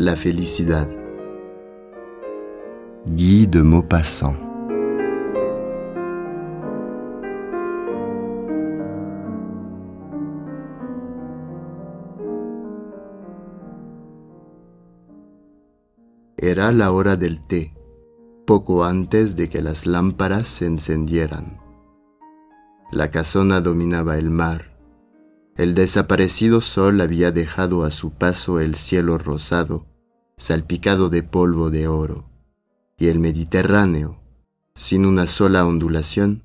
La felicidad. Guy de Maupassant. Era la hora del té, poco antes de que las lámparas se encendieran. La casona dominaba el mar el desaparecido sol había dejado a su paso el cielo rosado, salpicado de polvo de oro, y el Mediterráneo, sin una sola ondulación,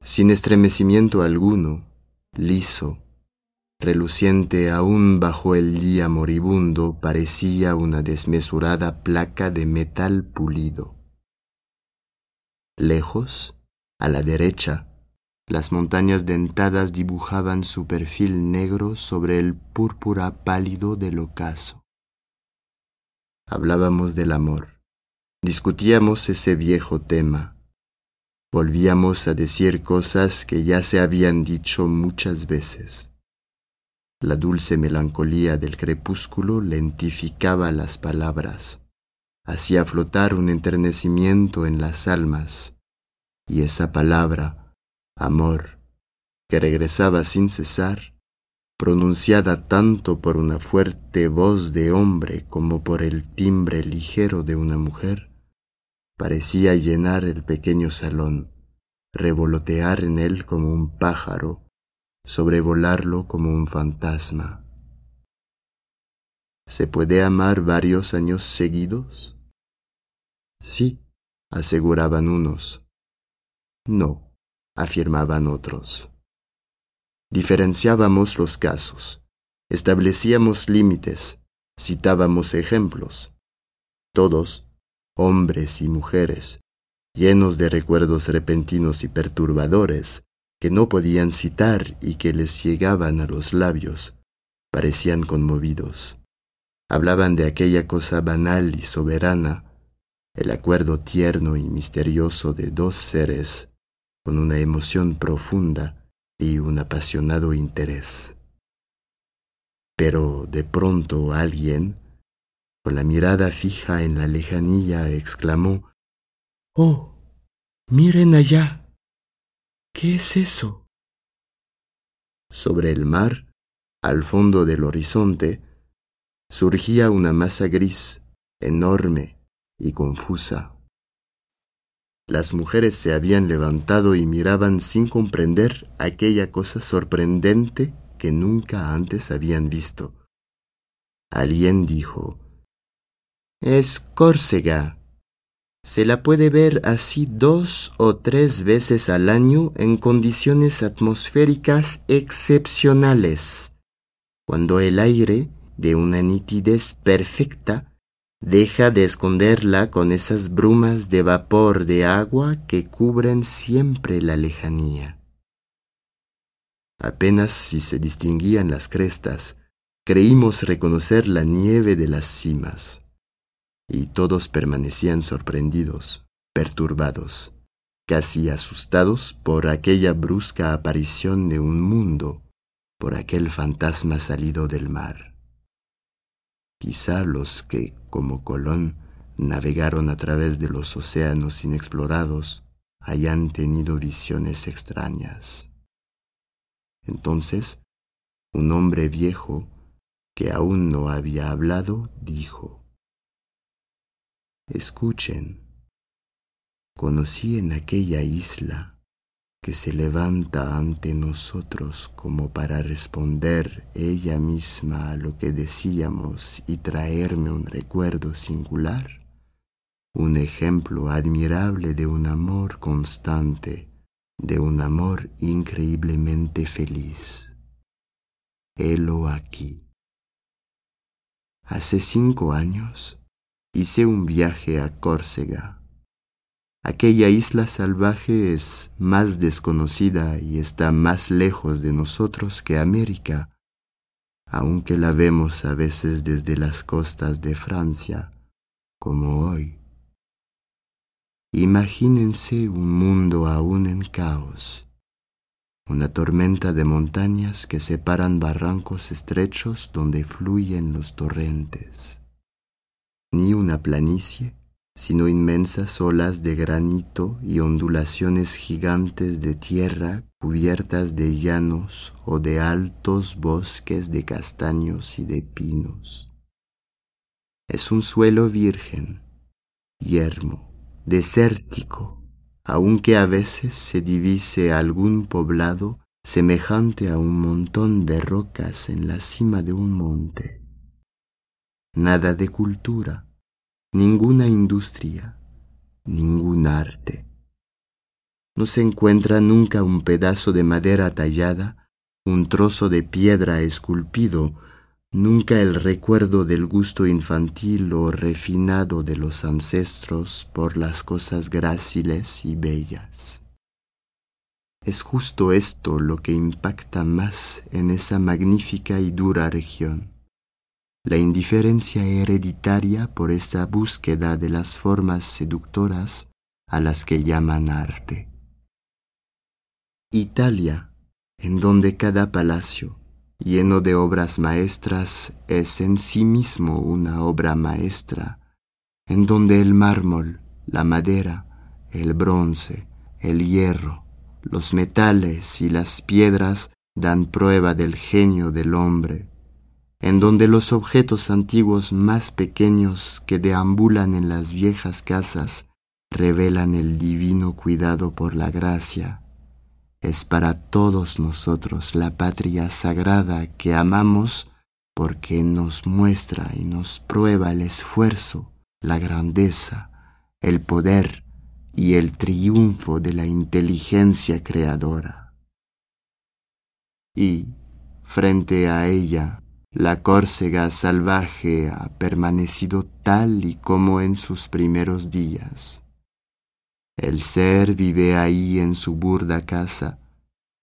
sin estremecimiento alguno, liso, reluciente aún bajo el día moribundo, parecía una desmesurada placa de metal pulido. Lejos, a la derecha, las montañas dentadas dibujaban su perfil negro sobre el púrpura pálido del ocaso. Hablábamos del amor, discutíamos ese viejo tema, volvíamos a decir cosas que ya se habían dicho muchas veces. La dulce melancolía del crepúsculo lentificaba las palabras, hacía flotar un enternecimiento en las almas, y esa palabra, amor, que regresaba sin cesar, pronunciada tanto por una fuerte voz de hombre como por el timbre ligero de una mujer, parecía llenar el pequeño salón, revolotear en él como un pájaro, sobrevolarlo como un fantasma. ¿Se puede amar varios años seguidos? Sí, aseguraban unos. No, afirmaban otros. Diferenciábamos los casos, establecíamos límites, citábamos ejemplos. Todos, hombres y mujeres, llenos de recuerdos repentinos y perturbadores, que no podían citar y que les llegaban a los labios, parecían conmovidos. Hablaban de aquella cosa banal y soberana, el acuerdo tierno y misterioso de dos seres con una emoción profunda y un apasionado interés. Pero de pronto alguien, con la mirada fija en la lejanía, exclamó, Oh, miren allá. ¿Qué es eso? Sobre el mar, al fondo del horizonte, surgía una masa gris, enorme y confusa. Las mujeres se habían levantado y miraban sin comprender aquella cosa sorprendente que nunca antes habían visto. Alguien dijo, Es Córcega. Se la puede ver así dos o tres veces al año en condiciones atmosféricas excepcionales, cuando el aire, de una nitidez perfecta, Deja de esconderla con esas brumas de vapor de agua que cubren siempre la lejanía. Apenas si se distinguían las crestas, creímos reconocer la nieve de las cimas, y todos permanecían sorprendidos, perturbados, casi asustados por aquella brusca aparición de un mundo, por aquel fantasma salido del mar. Quizá los que, como Colón, navegaron a través de los océanos inexplorados, hayan tenido visiones extrañas. Entonces, un hombre viejo, que aún no había hablado, dijo, Escuchen, conocí en aquella isla que se levanta ante nosotros como para responder ella misma a lo que decíamos y traerme un recuerdo singular, un ejemplo admirable de un amor constante, de un amor increíblemente feliz. Helo aquí. Hace cinco años hice un viaje a Córcega Aquella isla salvaje es más desconocida y está más lejos de nosotros que América, aunque la vemos a veces desde las costas de Francia, como hoy. Imagínense un mundo aún en caos, una tormenta de montañas que separan barrancos estrechos donde fluyen los torrentes ni una planicie, sino inmensas olas de granito y ondulaciones gigantes de tierra cubiertas de llanos o de altos bosques de castaños y de pinos. Es un suelo virgen, yermo, desértico, aunque a veces se divise algún poblado semejante a un montón de rocas en la cima de un monte. Nada de cultura, ninguna industria, ningún arte. No se encuentra nunca un pedazo de madera tallada, un trozo de piedra esculpido, nunca el recuerdo del gusto infantil o refinado de los ancestros por las cosas gráciles y bellas. Es justo esto lo que impacta más en esa magnífica y dura región la indiferencia hereditaria por esa búsqueda de las formas seductoras a las que llaman arte. Italia, en donde cada palacio, lleno de obras maestras, es en sí mismo una obra maestra, en donde el mármol, la madera, el bronce, el hierro, los metales y las piedras dan prueba del genio del hombre en donde los objetos antiguos más pequeños que deambulan en las viejas casas revelan el divino cuidado por la gracia, es para todos nosotros la patria sagrada que amamos porque nos muestra y nos prueba el esfuerzo, la grandeza, el poder y el triunfo de la inteligencia creadora. Y, frente a ella, la Córcega salvaje ha permanecido tal y como en sus primeros días. El ser vive ahí en su burda casa,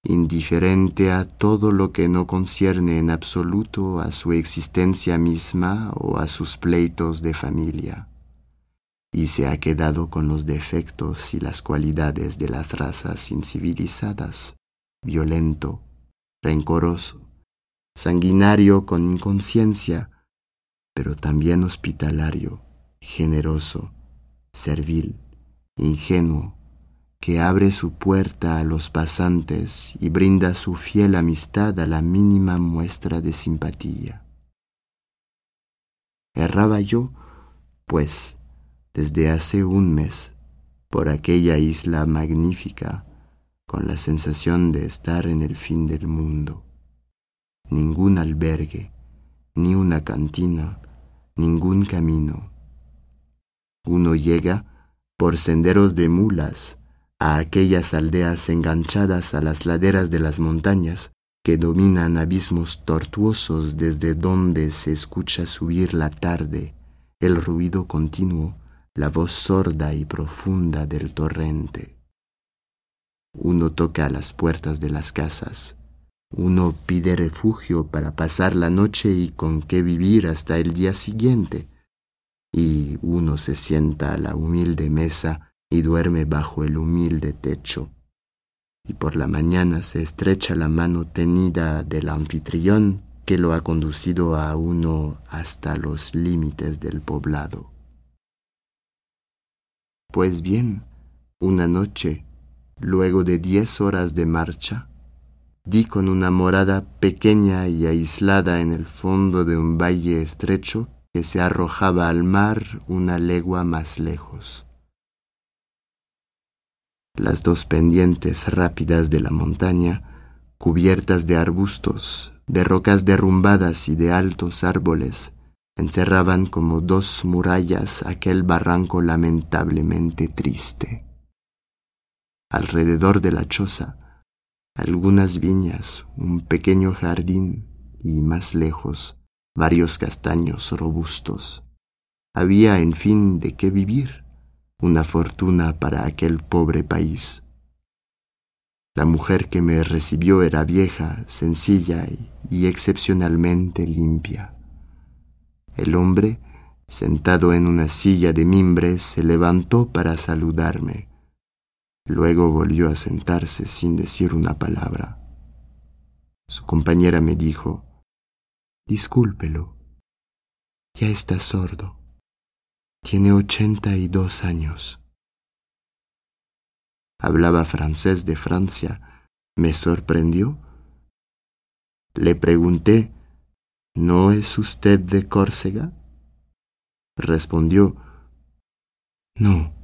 indiferente a todo lo que no concierne en absoluto a su existencia misma o a sus pleitos de familia, y se ha quedado con los defectos y las cualidades de las razas incivilizadas, violento, rencoroso, sanguinario con inconsciencia, pero también hospitalario, generoso, servil, ingenuo, que abre su puerta a los pasantes y brinda su fiel amistad a la mínima muestra de simpatía. Erraba yo, pues, desde hace un mes, por aquella isla magnífica, con la sensación de estar en el fin del mundo ningún albergue, ni una cantina, ningún camino. Uno llega por senderos de mulas a aquellas aldeas enganchadas a las laderas de las montañas que dominan abismos tortuosos desde donde se escucha subir la tarde, el ruido continuo, la voz sorda y profunda del torrente. Uno toca a las puertas de las casas, uno pide refugio para pasar la noche y con qué vivir hasta el día siguiente. Y uno se sienta a la humilde mesa y duerme bajo el humilde techo. Y por la mañana se estrecha la mano tenida del anfitrión que lo ha conducido a uno hasta los límites del poblado. Pues bien, una noche, luego de diez horas de marcha, di con una morada pequeña y aislada en el fondo de un valle estrecho que se arrojaba al mar una legua más lejos. Las dos pendientes rápidas de la montaña, cubiertas de arbustos, de rocas derrumbadas y de altos árboles, encerraban como dos murallas aquel barranco lamentablemente triste. Alrededor de la choza, algunas viñas, un pequeño jardín y más lejos varios castaños robustos. Había, en fin, de qué vivir, una fortuna para aquel pobre país. La mujer que me recibió era vieja, sencilla y, excepcionalmente limpia. El hombre, sentado en una silla de mimbre, se levantó para saludarme. Luego volvió a sentarse sin decir una palabra. Su compañera me dijo, Discúlpelo, ya está sordo. Tiene ochenta y dos años. Hablaba francés de Francia. Me sorprendió. Le pregunté, ¿no es usted de Córcega? Respondió, no,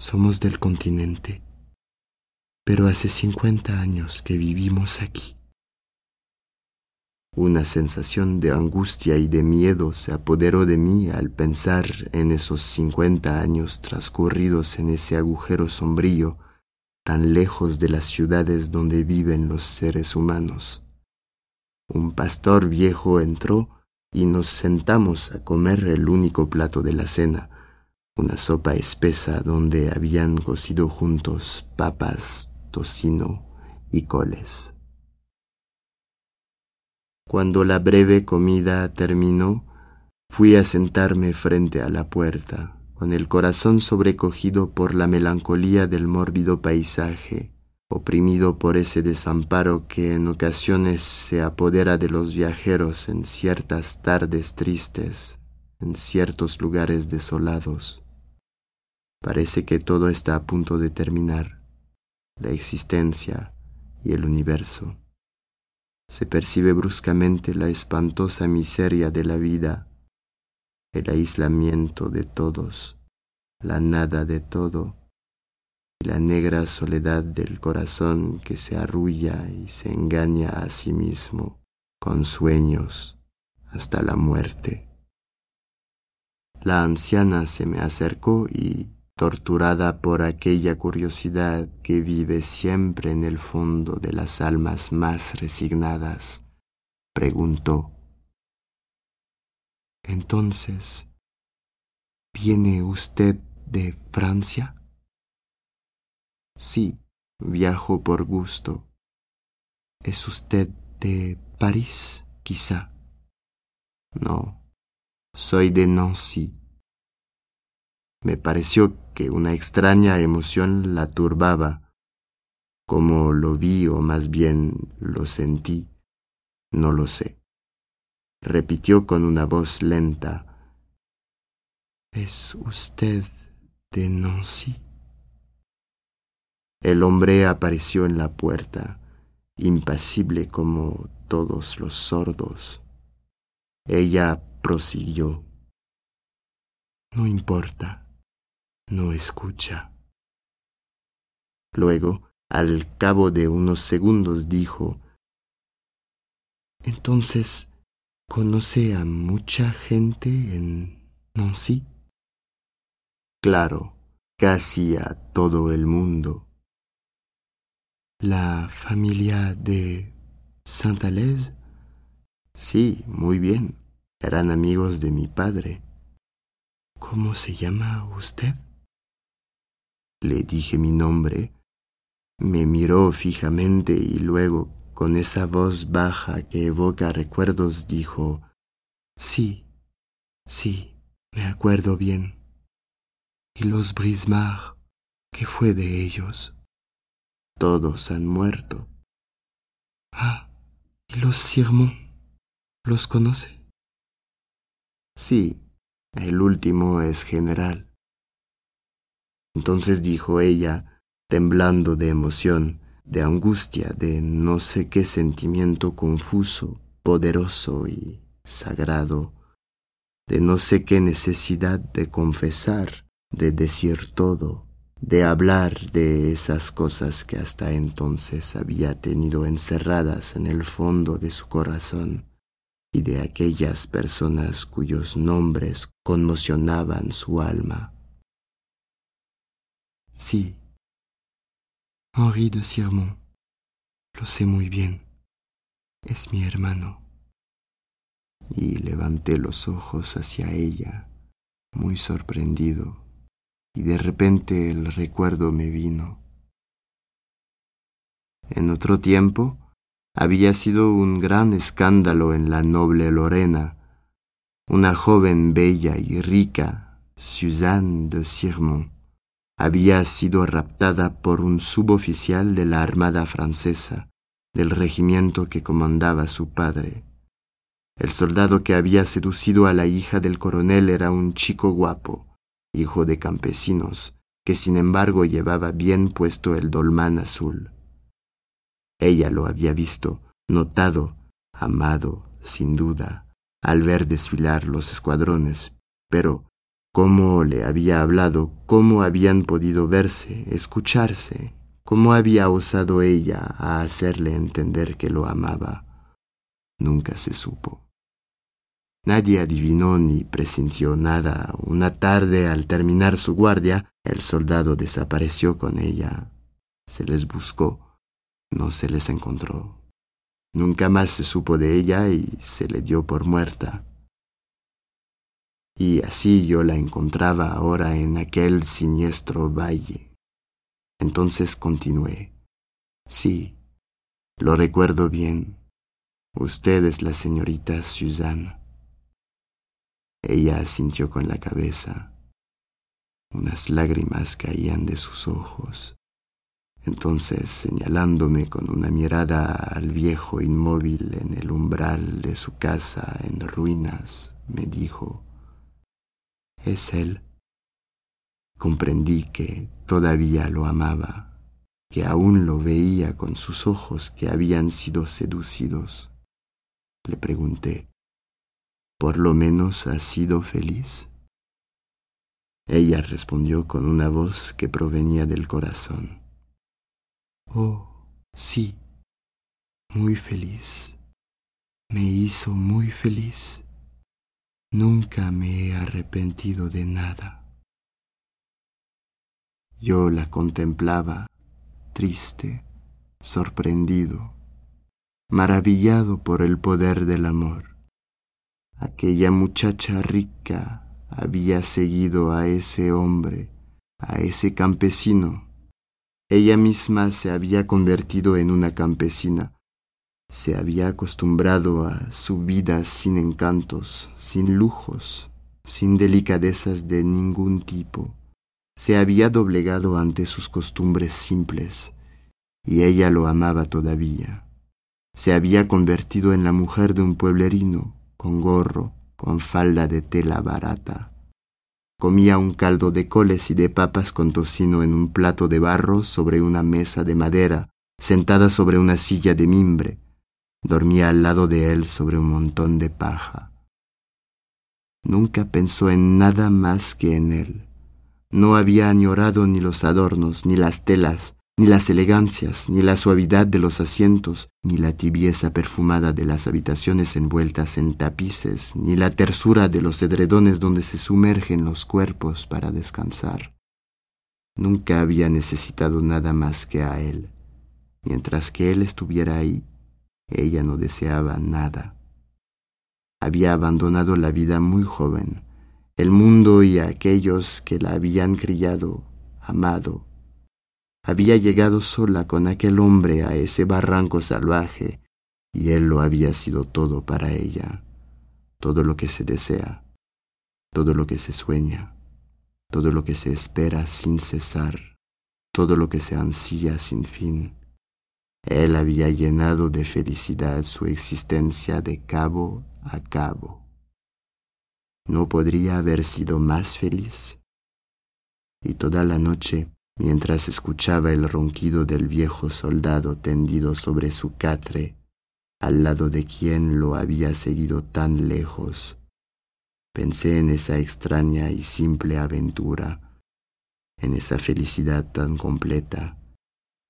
somos del continente, pero hace cincuenta años que vivimos aquí. Una sensación de angustia y de miedo se apoderó de mí al pensar en esos cincuenta años transcurridos en ese agujero sombrío, tan lejos de las ciudades donde viven los seres humanos. Un pastor viejo entró y nos sentamos a comer el único plato de la cena, una sopa espesa donde habían cocido juntos papas, tocino y coles. Cuando la breve comida terminó, fui a sentarme frente a la puerta, con el corazón sobrecogido por la melancolía del mórbido paisaje oprimido por ese desamparo que en ocasiones se apodera de los viajeros en ciertas tardes tristes, en ciertos lugares desolados. Parece que todo está a punto de terminar, la existencia y el universo. Se percibe bruscamente la espantosa miseria de la vida, el aislamiento de todos, la nada de todo, la negra soledad del corazón que se arrulla y se engaña a sí mismo con sueños hasta la muerte. La anciana se me acercó y, torturada por aquella curiosidad que vive siempre en el fondo de las almas más resignadas, preguntó, Entonces, ¿viene usted de Francia? Sí, viajo por gusto. ¿Es usted de París, quizá? No, soy de Nancy. Me pareció que una extraña emoción la turbaba. Como lo vi o más bien lo sentí, no lo sé. Repitió con una voz lenta. ¿Es usted de Nancy? El hombre apareció en la puerta, impasible como todos los sordos. Ella prosiguió. No importa, no escucha. Luego, al cabo de unos segundos, dijo, Entonces, ¿conoce a mucha gente en Nancy? Claro, casi a todo el mundo la familia de Saint-Alès? Sí, muy bien. Eran amigos de mi padre. ¿Cómo se llama usted? Le dije mi nombre. Me miró fijamente y luego, con esa voz baja que evoca recuerdos, dijo, Sí, sí, me acuerdo bien. ¿Y los Brismar? ¿Qué fue de ellos? Todos han muerto. Ah, ¿y los Sirmont? ¿Los conoce? Sí, el último es general. Entonces dijo ella, temblando de emoción, de angustia, de no sé qué sentimiento confuso, poderoso y sagrado, de no sé qué necesidad de confesar, de decir todo, de hablar de esas cosas que hasta entonces había tenido encerradas en el fondo de su corazón y de aquellas personas cuyos nombres conmocionaban su alma. Sí, Henri de Sirmont, lo sé muy bien, es mi hermano. Y levanté los ojos hacia ella, muy sorprendido y de repente el recuerdo me vino. En otro tiempo había sido un gran escándalo en la noble Lorena. Una joven bella y rica, Suzanne de Sirmont, había sido raptada por un suboficial de la Armada francesa, del regimiento que comandaba su padre. El soldado que había seducido a la hija del coronel era un chico guapo, hijo de campesinos, que sin embargo llevaba bien puesto el dolmán azul. Ella lo había visto, notado, amado, sin duda, al ver desfilar los escuadrones, pero cómo le había hablado, cómo habían podido verse, escucharse, cómo había osado ella a hacerle entender que lo amaba, nunca se supo. Nadie adivinó ni presintió nada. Una tarde, al terminar su guardia, el soldado desapareció con ella. Se les buscó, no se les encontró. Nunca más se supo de ella y se le dio por muerta. Y así yo la encontraba ahora en aquel siniestro valle. Entonces continué. Sí, lo recuerdo bien. Usted es la señorita Suzanne. Ella asintió con la cabeza. Unas lágrimas caían de sus ojos. Entonces, señalándome con una mirada al viejo inmóvil en el umbral de su casa en ruinas, me dijo, es él. Comprendí que todavía lo amaba, que aún lo veía con sus ojos que habían sido seducidos. Le pregunté, ¿Por lo menos has sido feliz? Ella respondió con una voz que provenía del corazón. Oh, sí, muy feliz. Me hizo muy feliz. Nunca me he arrepentido de nada. Yo la contemplaba, triste, sorprendido, maravillado por el poder del amor. Aquella muchacha rica había seguido a ese hombre, a ese campesino. Ella misma se había convertido en una campesina. Se había acostumbrado a su vida sin encantos, sin lujos, sin delicadezas de ningún tipo. Se había doblegado ante sus costumbres simples, y ella lo amaba todavía. Se había convertido en la mujer de un pueblerino, con gorro, con falda de tela barata. Comía un caldo de coles y de papas con tocino en un plato de barro sobre una mesa de madera, sentada sobre una silla de mimbre. Dormía al lado de él sobre un montón de paja. Nunca pensó en nada más que en él. No había añorado ni los adornos, ni las telas, ni las elegancias, ni la suavidad de los asientos, ni la tibieza perfumada de las habitaciones envueltas en tapices, ni la tersura de los edredones donde se sumergen los cuerpos para descansar. Nunca había necesitado nada más que a él. Mientras que él estuviera ahí, ella no deseaba nada. Había abandonado la vida muy joven, el mundo y aquellos que la habían criado, amado, había llegado sola con aquel hombre a ese barranco salvaje, y él lo había sido todo para ella, todo lo que se desea, todo lo que se sueña, todo lo que se espera sin cesar, todo lo que se ansía sin fin. Él había llenado de felicidad su existencia de cabo a cabo. ¿No podría haber sido más feliz? Y toda la noche mientras escuchaba el ronquido del viejo soldado tendido sobre su catre, al lado de quien lo había seguido tan lejos. Pensé en esa extraña y simple aventura, en esa felicidad tan completa,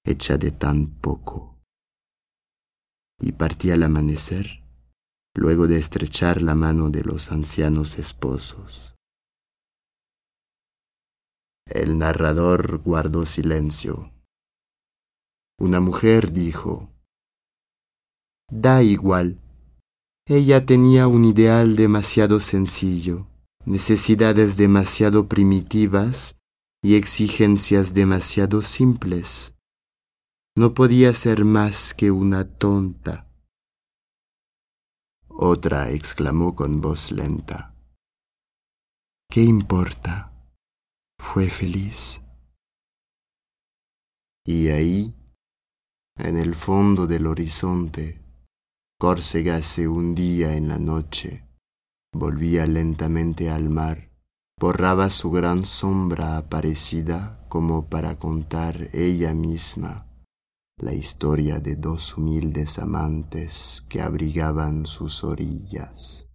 hecha de tan poco. Y partí al amanecer, luego de estrechar la mano de los ancianos esposos. El narrador guardó silencio. Una mujer dijo, Da igual. Ella tenía un ideal demasiado sencillo, necesidades demasiado primitivas y exigencias demasiado simples. No podía ser más que una tonta. Otra exclamó con voz lenta. ¿Qué importa? fue feliz. Y ahí, en el fondo del horizonte, Córcega se hundía en la noche, volvía lentamente al mar, borraba su gran sombra aparecida como para contar ella misma la historia de dos humildes amantes que abrigaban sus orillas.